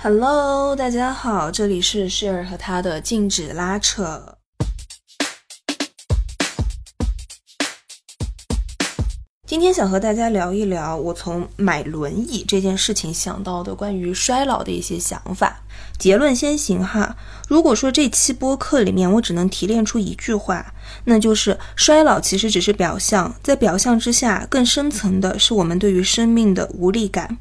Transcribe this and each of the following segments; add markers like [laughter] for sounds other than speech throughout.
Hello，大家好，这里是 Share 和他的禁止拉扯。今天想和大家聊一聊我从买轮椅这件事情想到的关于衰老的一些想法。结论先行哈，如果说这期播客里面我只能提炼出一句话，那就是衰老其实只是表象，在表象之下更深层的是我们对于生命的无力感。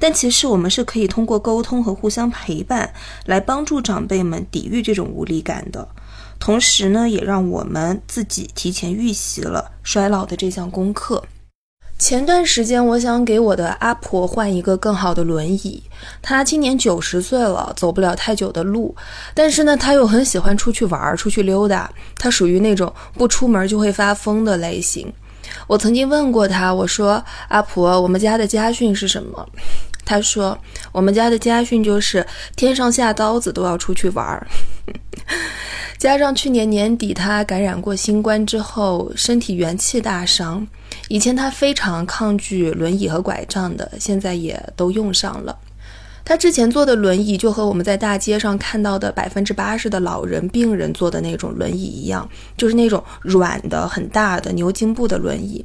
但其实我们是可以通过沟通和互相陪伴来帮助长辈们抵御这种无力感的，同时呢，也让我们自己提前预习了衰老的这项功课。前段时间，我想给我的阿婆换一个更好的轮椅。她今年九十岁了，走不了太久的路，但是呢，她又很喜欢出去玩儿、出去溜达。她属于那种不出门就会发疯的类型。我曾经问过她，我说：“阿婆，我们家的家训是什么？”他说：“我们家的家训就是天上下刀子都要出去玩儿。[laughs] ”加上去年年底他感染过新冠之后，身体元气大伤。以前他非常抗拒轮椅和拐杖的，现在也都用上了。他之前坐的轮椅就和我们在大街上看到的百分之八十的老人、病人坐的那种轮椅一样，就是那种软的、很大的牛津布的轮椅。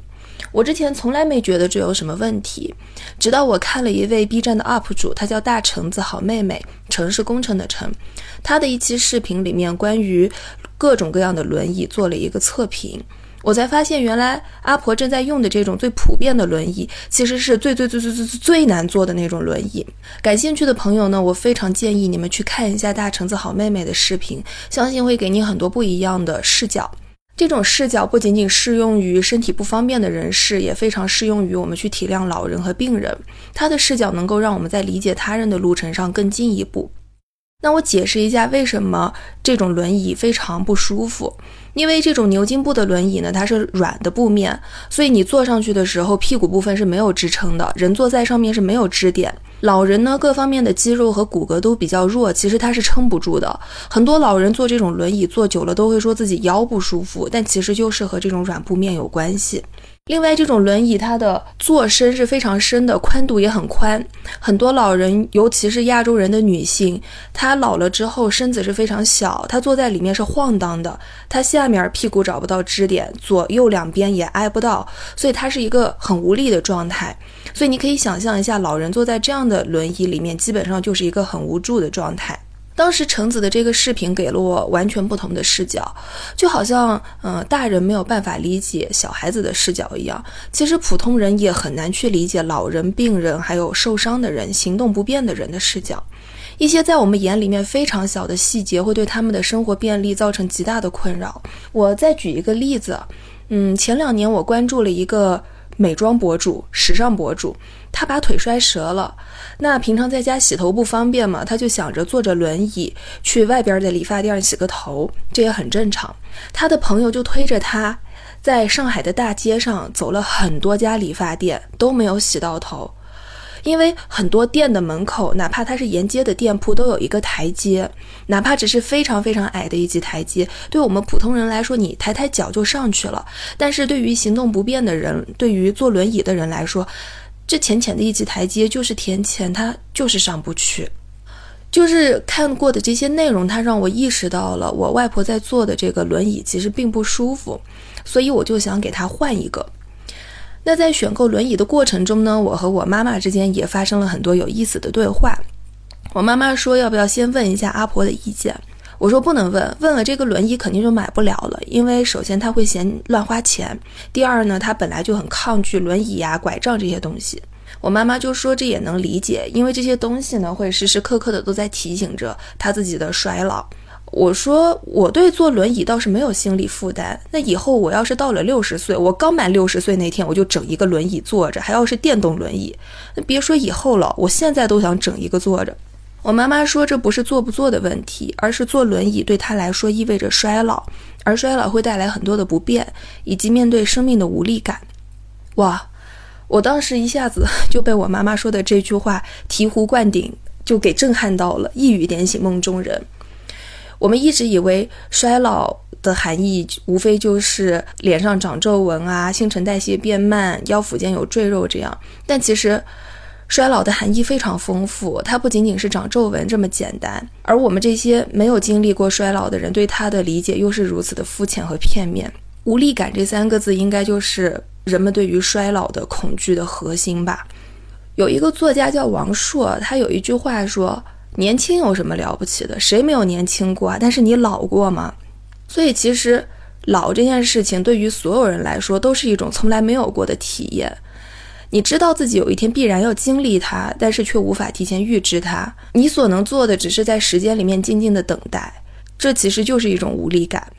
我之前从来没觉得这有什么问题，直到我看了一位 B 站的 UP 主，他叫大橙子好妹妹，城市工程的城，他的一期视频里面关于各种各样的轮椅做了一个测评。我才发现，原来阿婆正在用的这种最普遍的轮椅，其实是最最最最最最难坐的那种轮椅。感兴趣的朋友呢，我非常建议你们去看一下大橙子好妹妹的视频，相信会给你很多不一样的视角。这种视角不仅仅适用于身体不方便的人士，也非常适用于我们去体谅老人和病人。他的视角能够让我们在理解他人的路程上更进一步。那我解释一下，为什么这种轮椅非常不舒服。因为这种牛津布的轮椅呢，它是软的布面，所以你坐上去的时候，屁股部分是没有支撑的，人坐在上面是没有支点。老人呢，各方面的肌肉和骨骼都比较弱，其实他是撑不住的。很多老人坐这种轮椅坐久了，都会说自己腰不舒服，但其实就是和这种软布面有关系。另外，这种轮椅它的坐深是非常深的，宽度也很宽。很多老人，尤其是亚洲人的女性，她老了之后身子是非常小，她坐在里面是晃荡的，她下面屁股找不到支点，左右两边也挨不到，所以她是一个很无力的状态。所以你可以想象一下，老人坐在这样的轮椅里面，基本上就是一个很无助的状态。当时橙子的这个视频给了我完全不同的视角，就好像，嗯，大人没有办法理解小孩子的视角一样。其实普通人也很难去理解老人、病人还有受伤的人、行动不便的人的视角。一些在我们眼里面非常小的细节，会对他们的生活便利造成极大的困扰。我再举一个例子，嗯，前两年我关注了一个。美妆博主、时尚博主，他把腿摔折了。那平常在家洗头不方便嘛，他就想着坐着轮椅去外边的理发店洗个头，这也很正常。他的朋友就推着他，在上海的大街上走了很多家理发店，都没有洗到头。因为很多店的门口，哪怕它是沿街的店铺，都有一个台阶，哪怕只是非常非常矮的一级台阶，对我们普通人来说，你抬抬脚就上去了。但是对于行动不便的人，对于坐轮椅的人来说，这浅浅的一级台阶就是天堑，他就是上不去。就是看过的这些内容，它让我意识到了我外婆在坐的这个轮椅其实并不舒服，所以我就想给她换一个。那在选购轮椅的过程中呢，我和我妈妈之间也发生了很多有意思的对话。我妈妈说要不要先问一下阿婆的意见？我说不能问，问了这个轮椅肯定就买不了了，因为首先她会嫌乱花钱，第二呢，她本来就很抗拒轮椅呀、拐杖这些东西。我妈妈就说这也能理解，因为这些东西呢会时时刻刻的都在提醒着她自己的衰老。我说我对坐轮椅倒是没有心理负担。那以后我要是到了六十岁，我刚满六十岁那天，我就整一个轮椅坐着，还要是电动轮椅。那别说以后了，我现在都想整一个坐着。我妈妈说这不是坐不坐的问题，而是坐轮椅对她来说意味着衰老，而衰老会带来很多的不便，以及面对生命的无力感。哇，我当时一下子 [laughs] 就被我妈妈说的这句话醍醐灌顶，就给震撼到了，一语点醒梦中人。我们一直以为衰老的含义无非就是脸上长皱纹啊、新陈代谢变慢、腰腹间有赘肉这样，但其实衰老的含义非常丰富，它不仅仅是长皱纹这么简单。而我们这些没有经历过衰老的人，对它的理解又是如此的肤浅和片面。无力感这三个字，应该就是人们对于衰老的恐惧的核心吧。有一个作家叫王朔，他有一句话说：“年轻有什么了不起的？谁没有年轻过啊？但是你老过吗？”所以其实老这件事情，对于所有人来说，都是一种从来没有过的体验。你知道自己有一天必然要经历它，但是却无法提前预知它。你所能做的，只是在时间里面静静的等待。这其实就是一种无力感。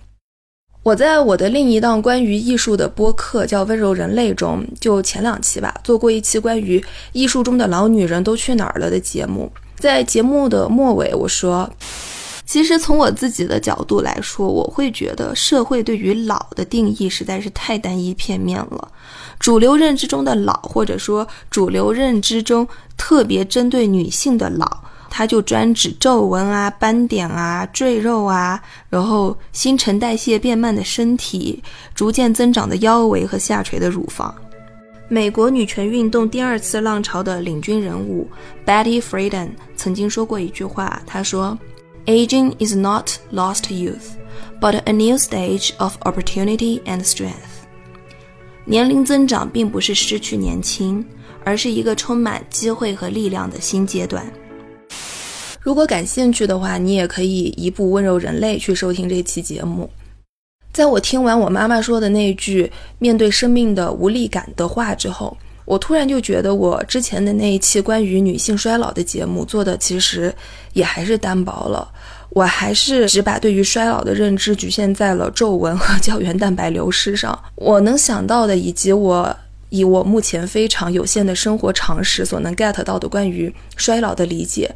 我在我的另一档关于艺术的播客叫《温柔人类》中，就前两期吧，做过一期关于艺术中的老女人都去哪儿了的节目。在节目的末尾，我说，其实从我自己的角度来说，我会觉得社会对于老的定义实在是太单一片面了。主流认知中的老，或者说主流认知中特别针对女性的老，它就专指皱纹啊、斑点啊、赘肉啊，然后新陈代谢变慢的身体，逐渐增长的腰围和下垂的乳房。美国女权运动第二次浪潮的领军人物 Betty Friedan 曾经说过一句话，她说：“Aging is not lost youth, but a new stage of opportunity and strength.” 年龄增长并不是失去年轻，而是一个充满机会和力量的新阶段。如果感兴趣的话，你也可以移步温柔人类去收听这期节目。在我听完我妈妈说的那句面对生命的无力感的话之后，我突然就觉得我之前的那一期关于女性衰老的节目做的其实也还是单薄了。我还是只把对于衰老的认知局限在了皱纹和胶原蛋白流失上。我能想到的，以及我以我目前非常有限的生活常识所能 get 到的关于衰老的理解，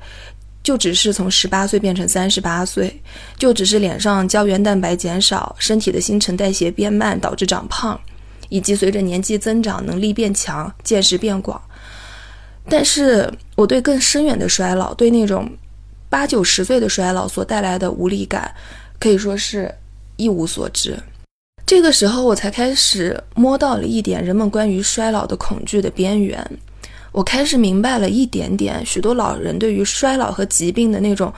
就只是从十八岁变成三十八岁，就只是脸上胶原蛋白减少，身体的新陈代谢变慢导致长胖，以及随着年纪增长能力变强、见识变广。但是我对更深远的衰老，对那种。八九十岁的衰老所带来的无力感，可以说是一无所知。这个时候，我才开始摸到了一点人们关于衰老的恐惧的边缘。我开始明白了一点点许多老人对于衰老和疾病的那种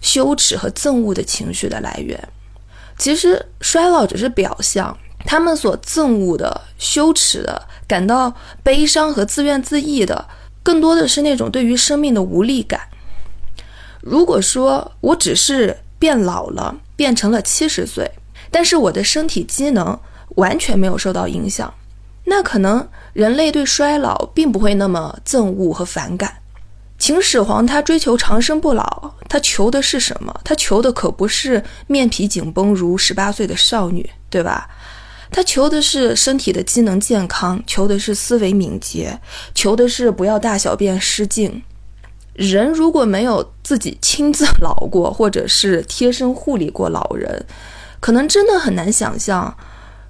羞耻和憎恶的情绪的来源。其实，衰老只是表象，他们所憎恶的、羞耻的、感到悲伤和自怨自艾的，更多的是那种对于生命的无力感。如果说我只是变老了，变成了七十岁，但是我的身体机能完全没有受到影响，那可能人类对衰老并不会那么憎恶和反感。秦始皇他追求长生不老，他求的是什么？他求的可不是面皮紧绷如十八岁的少女，对吧？他求的是身体的机能健康，求的是思维敏捷，求的是不要大小便失禁。人如果没有自己亲自老过，或者是贴身护理过老人，可能真的很难想象，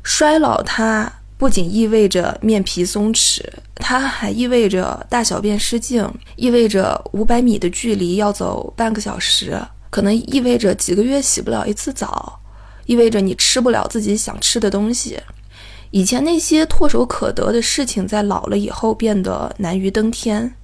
衰老它不仅意味着面皮松弛，它还意味着大小便失禁，意味着五百米的距离要走半个小时，可能意味着几个月洗不了一次澡，意味着你吃不了自己想吃的东西。以前那些唾手可得的事情，在老了以后变得难于登天。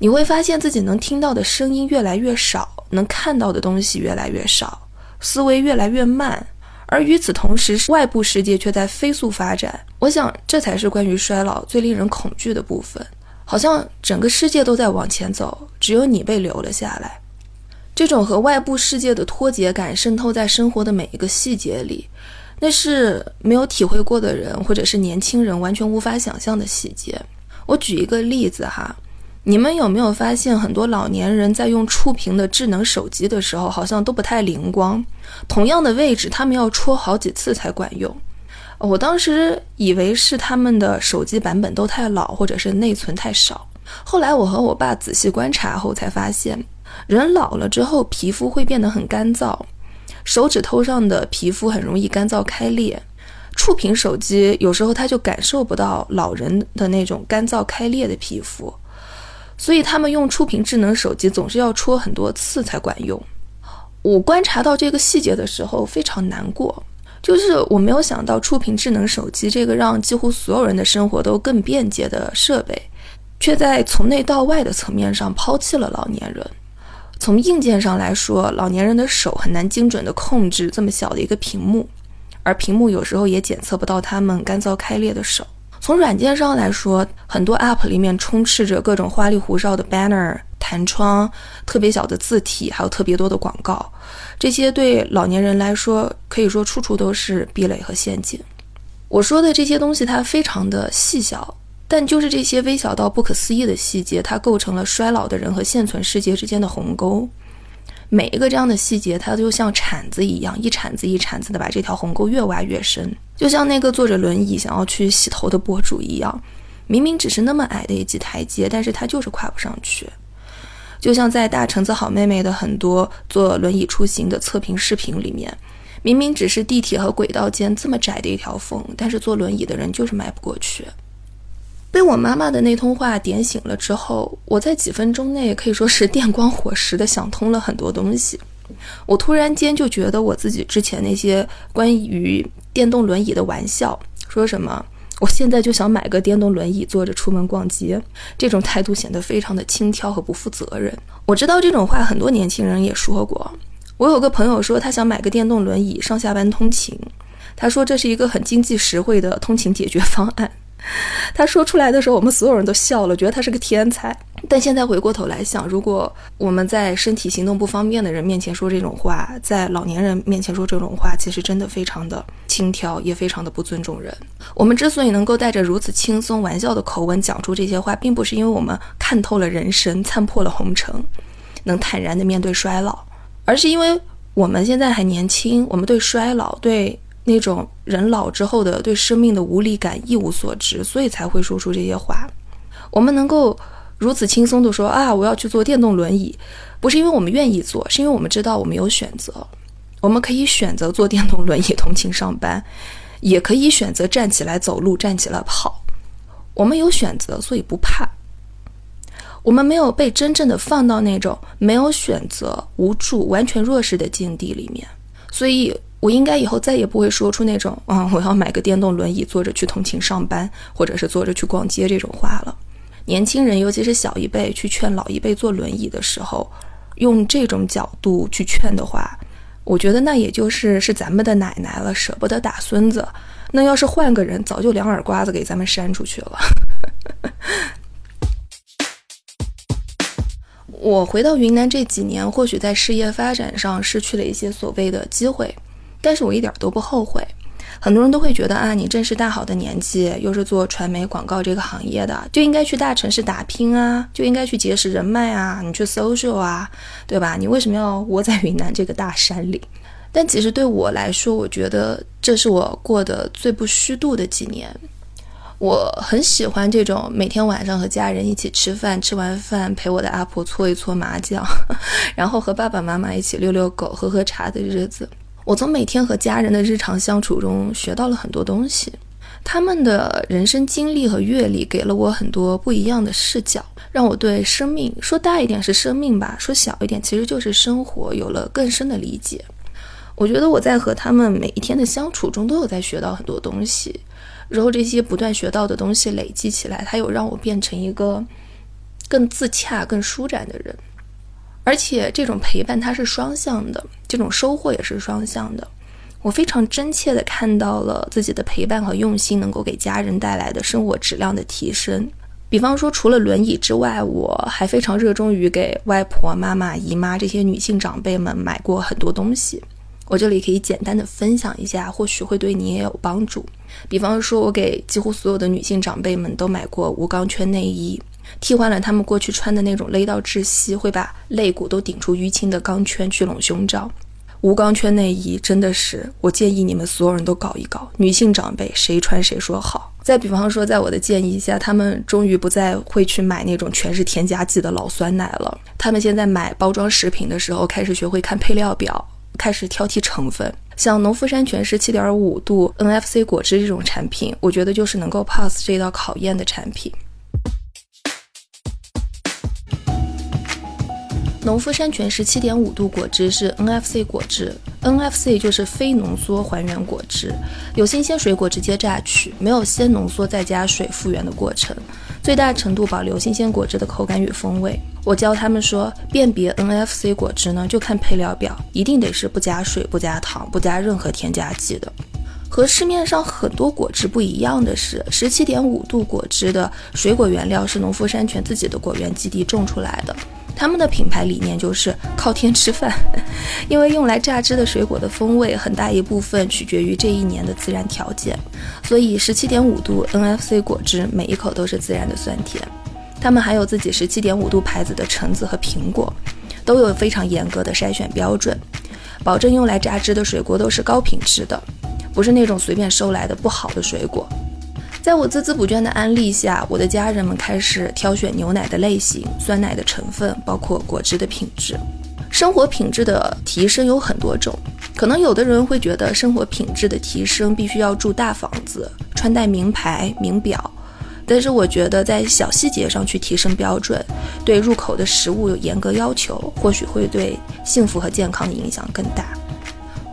你会发现自己能听到的声音越来越少，能看到的东西越来越少，思维越来越慢，而与此同时，外部世界却在飞速发展。我想，这才是关于衰老最令人恐惧的部分。好像整个世界都在往前走，只有你被留了下来。这种和外部世界的脱节感渗透在生活的每一个细节里，那是没有体会过的人或者是年轻人完全无法想象的细节。我举一个例子哈。你们有没有发现，很多老年人在用触屏的智能手机的时候，好像都不太灵光。同样的位置，他们要戳好几次才管用。我当时以为是他们的手机版本都太老，或者是内存太少。后来我和我爸仔细观察后才发现，人老了之后，皮肤会变得很干燥，手指头上的皮肤很容易干燥开裂。触屏手机有时候它就感受不到老人的那种干燥开裂的皮肤。所以他们用触屏智能手机总是要戳很多次才管用。我观察到这个细节的时候非常难过，就是我没有想到触屏智能手机这个让几乎所有人的生活都更便捷的设备，却在从内到外的层面上抛弃了老年人。从硬件上来说，老年人的手很难精准地控制这么小的一个屏幕，而屏幕有时候也检测不到他们干燥开裂的手。从软件上来说，很多 App 里面充斥着各种花里胡哨的 banner、弹窗、特别小的字体，还有特别多的广告。这些对老年人来说，可以说处处都是壁垒和陷阱。我说的这些东西，它非常的细小。但就是这些微小到不可思议的细节，它构成了衰老的人和现存世界之间的鸿沟。每一个这样的细节，它就像铲子一样，一铲子一铲子的把这条鸿沟越挖越深。就像那个坐着轮椅想要去洗头的博主一样，明明只是那么矮的一级台阶，但是他就是跨不上去。就像在大橙子好妹妹的很多坐轮椅出行的测评视频里面，明明只是地铁和轨道间这么窄的一条缝，但是坐轮椅的人就是迈不过去。被我妈妈的那通话点醒了之后，我在几分钟内可以说是电光火石的想通了很多东西。我突然间就觉得我自己之前那些关于电动轮椅的玩笑，说什么我现在就想买个电动轮椅坐着出门逛街，这种态度显得非常的轻佻和不负责任。我知道这种话很多年轻人也说过。我有个朋友说他想买个电动轮椅上下班通勤，他说这是一个很经济实惠的通勤解决方案。[laughs] 他说出来的时候，我们所有人都笑了，觉得他是个天才。但现在回过头来想，如果我们在身体行动不方便的人面前说这种话，在老年人面前说这种话，其实真的非常的轻佻，也非常的不尊重人。我们之所以能够带着如此轻松玩笑的口吻讲出这些话，并不是因为我们看透了人生，参破了红尘，能坦然的面对衰老，而是因为我们现在还年轻，我们对衰老对。那种人老之后的对生命的无力感一无所知，所以才会说出这些话。我们能够如此轻松地说啊，我要去坐电动轮椅，不是因为我们愿意坐，是因为我们知道我们有选择。我们可以选择坐电动轮椅通勤上班，也可以选择站起来走路、站起来跑。我们有选择，所以不怕。我们没有被真正的放到那种没有选择、无助、完全弱势的境地里面，所以。我应该以后再也不会说出那种“啊，我要买个电动轮椅坐着去通勤上班，或者是坐着去逛街”这种话了。年轻人，尤其是小一辈去劝老一辈坐轮椅的时候，用这种角度去劝的话，我觉得那也就是是咱们的奶奶了，舍不得打孙子。那要是换个人，早就两耳刮子给咱们扇出去了。[laughs] 我回到云南这几年，或许在事业发展上失去了一些所谓的机会。但是我一点都不后悔。很多人都会觉得啊，你正是大好的年纪，又是做传媒广告这个行业的，就应该去大城市打拼啊，就应该去结识人脉啊，你去 social 啊，对吧？你为什么要窝在云南这个大山里？但其实对我来说，我觉得这是我过得最不虚度的几年。我很喜欢这种每天晚上和家人一起吃饭，吃完饭陪我的阿婆搓一搓麻将，[laughs] 然后和爸爸妈妈一起遛遛狗、喝喝茶的日子。我从每天和家人的日常相处中学到了很多东西，他们的人生经历和阅历给了我很多不一样的视角，让我对生命说大一点是生命吧，说小一点其实就是生活有了更深的理解。我觉得我在和他们每一天的相处中都有在学到很多东西，然后这些不断学到的东西累积起来，它有让我变成一个更自洽、更舒展的人。而且这种陪伴它是双向的，这种收获也是双向的。我非常真切地看到了自己的陪伴和用心能够给家人带来的生活质量的提升。比方说，除了轮椅之外，我还非常热衷于给外婆、妈妈、姨妈这些女性长辈们买过很多东西。我这里可以简单的分享一下，或许会对你也有帮助。比方说，我给几乎所有的女性长辈们都买过无钢圈内衣。替换了他们过去穿的那种勒到窒息、会把肋骨都顶出淤青的钢圈聚拢胸罩，无钢圈内衣真的是，我建议你们所有人都搞一搞。女性长辈谁穿谁说好。再比方说，在我的建议下，他们终于不再会去买那种全是添加剂的老酸奶了。他们现在买包装食品的时候，开始学会看配料表，开始挑剔成分。像农夫山泉是七点五度 NFC 果汁这种产品，我觉得就是能够 pass 这道考验的产品。农夫山泉是七点五度果汁，是 NFC 果汁。NFC 就是非浓缩还原果汁，有新鲜水果直接榨取，没有先浓缩再加水复原的过程。最大程度保留新鲜果汁的口感与风味。我教他们说，辨别 NFC 果汁呢，就看配料表，一定得是不加水、不加糖、不加任何添加剂的。和市面上很多果汁不一样的是，十七点五度果汁的水果原料是农夫山泉自己的果园基地种出来的。他们的品牌理念就是靠天吃饭，[laughs] 因为用来榨汁的水果的风味很大一部分取决于这一年的自然条件，所以十七点五度 NFC 果汁每一口都是自然的酸甜。他们还有自己十七点五度牌子的橙子和苹果，都有非常严格的筛选标准，保证用来榨汁的水果都是高品质的。不是那种随便收来的不好的水果。在我孜孜不倦的安利下，我的家人们开始挑选牛奶的类型、酸奶的成分，包括果汁的品质。生活品质的提升有很多种，可能有的人会觉得生活品质的提升必须要住大房子、穿戴名牌名表，但是我觉得在小细节上去提升标准，对入口的食物有严格要求，或许会对幸福和健康的影响更大。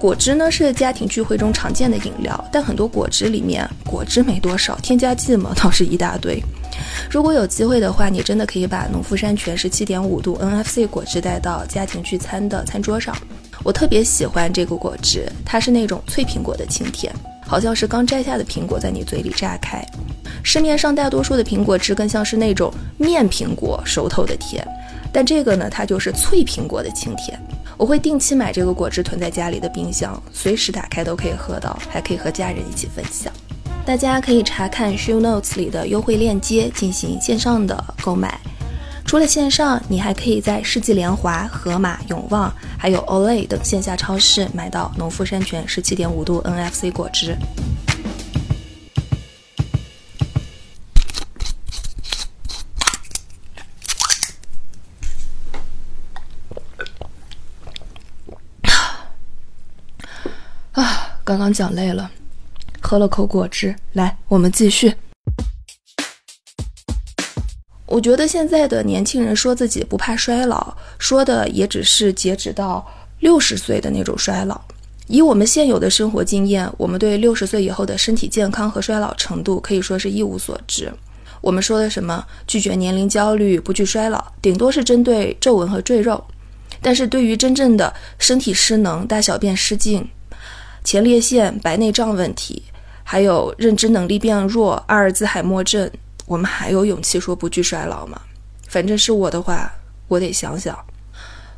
果汁呢是家庭聚会中常见的饮料，但很多果汁里面果汁没多少，添加剂嘛倒是一大堆。如果有机会的话，你真的可以把农夫山泉十七点五度 NFC 果汁带到家庭聚餐的餐桌上。我特别喜欢这个果汁，它是那种脆苹果的清甜，好像是刚摘下的苹果在你嘴里炸开。市面上大多数的苹果汁更像是那种面苹果熟透的甜，但这个呢，它就是脆苹果的清甜。我会定期买这个果汁囤在家里的冰箱，随时打开都可以喝到，还可以和家人一起分享。大家可以查看 show notes 里的优惠链接进行线上的购买。除了线上，你还可以在世纪联华、盒马、永旺，还有 Olay 等线下超市买到农夫山泉十七点五度 NFC 果汁。刚讲累了，喝了口果汁，来，我们继续。我觉得现在的年轻人说自己不怕衰老，说的也只是截止到六十岁的那种衰老。以我们现有的生活经验，我们对六十岁以后的身体健康和衰老程度可以说是一无所知。我们说的什么拒绝年龄焦虑、不惧衰老，顶多是针对皱纹和赘肉，但是对于真正的身体失能、大小便失禁。前列腺、白内障问题，还有认知能力变弱、阿尔兹海默症，我们还有勇气说不惧衰老吗？反正是我的话，我得想想。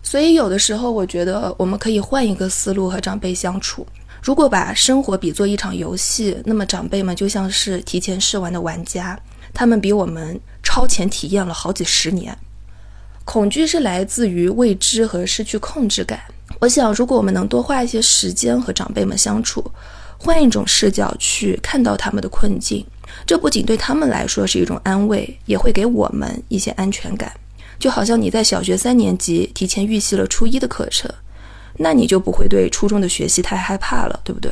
所以有的时候，我觉得我们可以换一个思路和长辈相处。如果把生活比作一场游戏，那么长辈们就像是提前试玩的玩家，他们比我们超前体验了好几十年。恐惧是来自于未知和失去控制感。我想，如果我们能多花一些时间和长辈们相处，换一种视角去看到他们的困境，这不仅对他们来说是一种安慰，也会给我们一些安全感。就好像你在小学三年级提前预习了初一的课程，那你就不会对初中的学习太害怕了，对不对？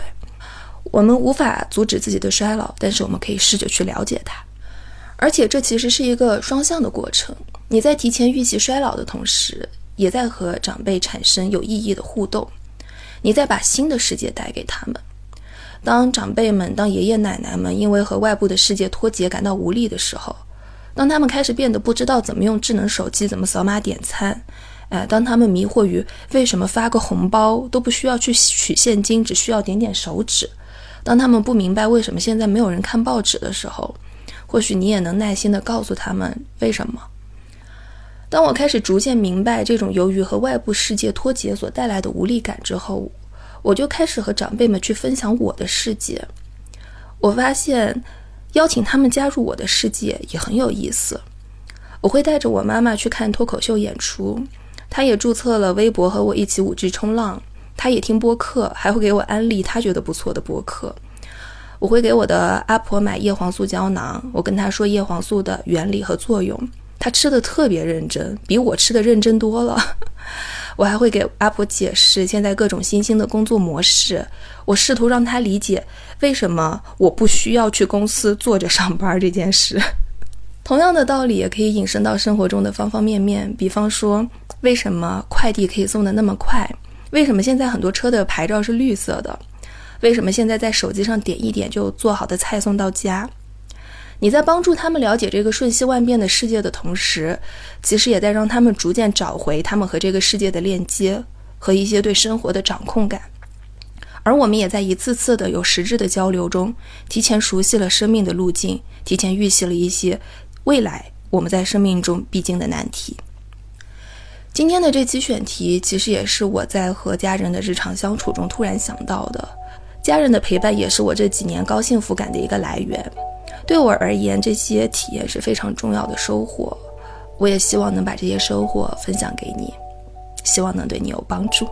我们无法阻止自己的衰老，但是我们可以试着去了解它，而且这其实是一个双向的过程。你在提前预习衰老的同时，也在和长辈产生有意义的互动，你在把新的世界带给他们。当长辈们、当爷爷奶奶们因为和外部的世界脱节感到无力的时候，当他们开始变得不知道怎么用智能手机、怎么扫码点餐，哎，当他们迷惑于为什么发个红包都不需要去取现金，只需要点点手指，当他们不明白为什么现在没有人看报纸的时候，或许你也能耐心地告诉他们为什么。当我开始逐渐明白这种由于和外部世界脱节所带来的无力感之后，我就开始和长辈们去分享我的世界。我发现，邀请他们加入我的世界也很有意思。我会带着我妈妈去看脱口秀演出，她也注册了微博和我一起五 G 冲浪，她也听播客，还会给我安利她觉得不错的播客。我会给我的阿婆买叶黄素胶囊，我跟她说叶黄素的原理和作用。他吃的特别认真，比我吃的认真多了。[laughs] 我还会给阿婆解释现在各种新兴的工作模式，我试图让他理解为什么我不需要去公司坐着上班这件事。[laughs] 同样的道理也可以引申到生活中的方方面面，比方说为什么快递可以送的那么快？为什么现在很多车的牌照是绿色的？为什么现在在手机上点一点就做好的菜送到家？你在帮助他们了解这个瞬息万变的世界的同时，其实也在让他们逐渐找回他们和这个世界的链接和一些对生活的掌控感。而我们也在一次次的有实质的交流中，提前熟悉了生命的路径，提前预习了一些未来我们在生命中必经的难题。今天的这期选题，其实也是我在和家人的日常相处中突然想到的。家人的陪伴也是我这几年高幸福感的一个来源。对我而言，这些体验是非常重要的收获。我也希望能把这些收获分享给你，希望能对你有帮助。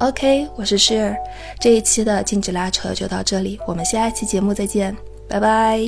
OK，我是 Share，这一期的禁止拉扯就到这里，我们下一期节目再见，拜拜。